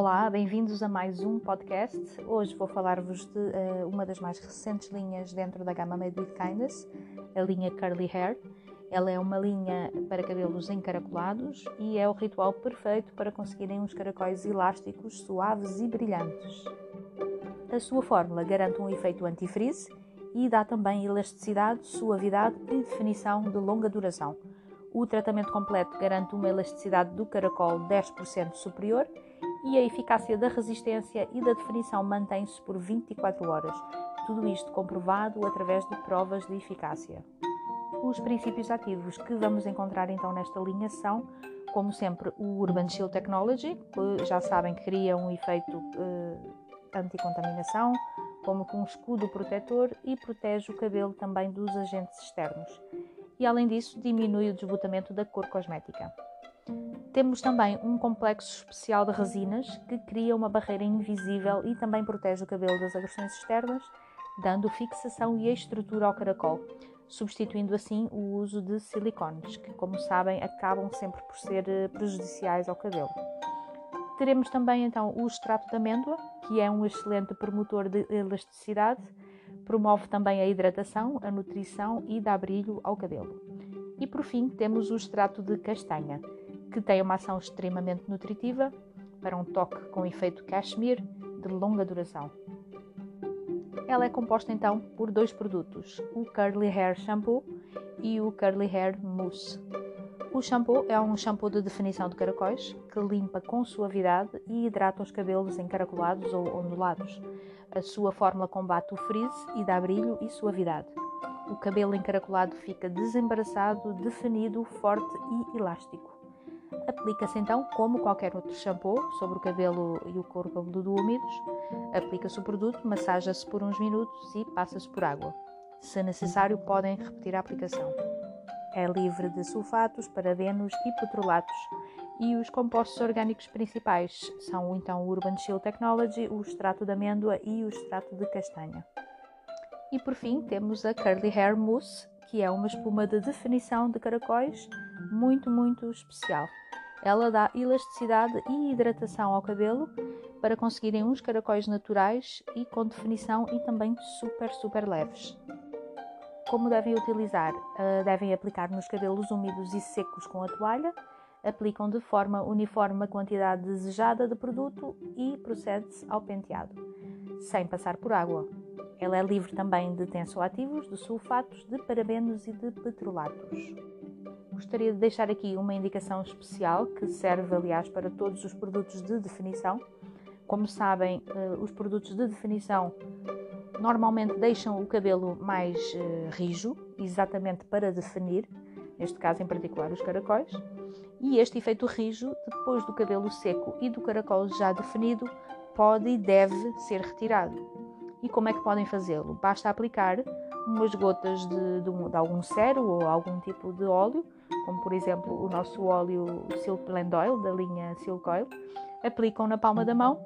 Olá, bem-vindos a mais um podcast. Hoje vou falar-vos de uh, uma das mais recentes linhas dentro da gama Made with Kindness, a linha Curly Hair. Ela é uma linha para cabelos encaracolados e é o ritual perfeito para conseguirem uns caracóis elásticos, suaves e brilhantes. A sua fórmula garante um efeito anti-frizz e dá também elasticidade, suavidade e definição de longa duração. O tratamento completo garante uma elasticidade do caracol 10% superior e a eficácia da resistência e da definição mantém-se por 24 horas. Tudo isto comprovado através de provas de eficácia. Os princípios ativos que vamos encontrar então nesta linha são, como sempre, o Urban Chill Technology, que já sabem que cria um efeito eh, anti-contaminação, como com um escudo protetor e protege o cabelo também dos agentes externos. E além disso, diminui o desbotamento da cor cosmética. Temos também um complexo especial de resinas que cria uma barreira invisível e também protege o cabelo das agressões externas, dando fixação e estrutura ao caracol, substituindo assim o uso de silicones, que, como sabem, acabam sempre por ser eh, prejudiciais ao cabelo. Teremos também então o extrato de amêndoa, que é um excelente promotor de elasticidade, promove também a hidratação, a nutrição e dá brilho ao cabelo. E por fim, temos o extrato de castanha, que tem uma ação extremamente nutritiva para um toque com efeito cashmere de longa duração. Ela é composta então por dois produtos, o Curly Hair Shampoo e o Curly Hair Mousse. O shampoo é um shampoo de definição de caracóis que limpa com suavidade e hidrata os cabelos encaracolados ou ondulados. A sua fórmula combate o frizz e dá brilho e suavidade. O cabelo encaracolado fica desembaraçado, definido, forte e elástico. Aplica-se então, como qualquer outro shampoo, sobre o cabelo e o couro cabeludo úmidos. Aplica-se o produto, massaja-se por uns minutos e passa-se por água. Se necessário, podem repetir a aplicação. É livre de sulfatos, parabenos e petrolatos. E os compostos orgânicos principais são então o Urban Chill Technology, o extrato de amêndoa e o extrato de castanha. E por fim temos a Curly Hair Mousse, que é uma espuma de definição de caracóis muito, muito especial. Ela dá elasticidade e hidratação ao cabelo para conseguirem uns caracóis naturais e com definição e também super, super leves. Como devem utilizar? Uh, devem aplicar nos cabelos úmidos e secos com a toalha, aplicam de forma uniforme a quantidade desejada de produto e procede-se ao penteado, sem passar por água. Ela é livre também de tensoativos, de sulfatos, de parabenos e de petrolatos gostaria de deixar aqui uma indicação especial que serve, aliás, para todos os produtos de definição. Como sabem, eh, os produtos de definição normalmente deixam o cabelo mais eh, rijo, exatamente para definir, neste caso em particular os caracóis. E este efeito rijo, depois do cabelo seco e do caracol já definido, pode e deve ser retirado. E como é que podem fazê-lo? Basta aplicar umas gotas de, de, de algum sérum ou algum tipo de óleo como por exemplo o nosso óleo Silk Blend Oil da linha Silk Oil, aplicam na palma da mão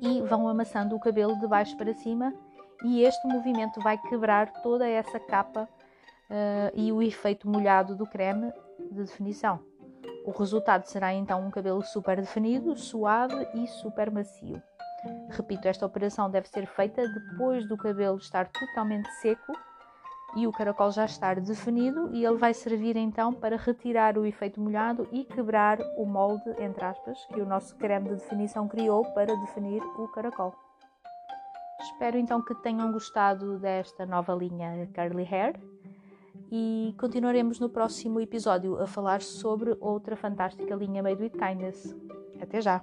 e vão amassando o cabelo de baixo para cima e este movimento vai quebrar toda essa capa uh, e o efeito molhado do creme de definição. O resultado será então um cabelo super definido, suave e super macio. Repito, esta operação deve ser feita depois do cabelo estar totalmente seco e o caracol já estar definido e ele vai servir então para retirar o efeito molhado e quebrar o molde, entre aspas, que o nosso creme de definição criou para definir o caracol. Espero então que tenham gostado desta nova linha Curly Hair e continuaremos no próximo episódio a falar sobre outra fantástica linha Made with Kindness. Até já!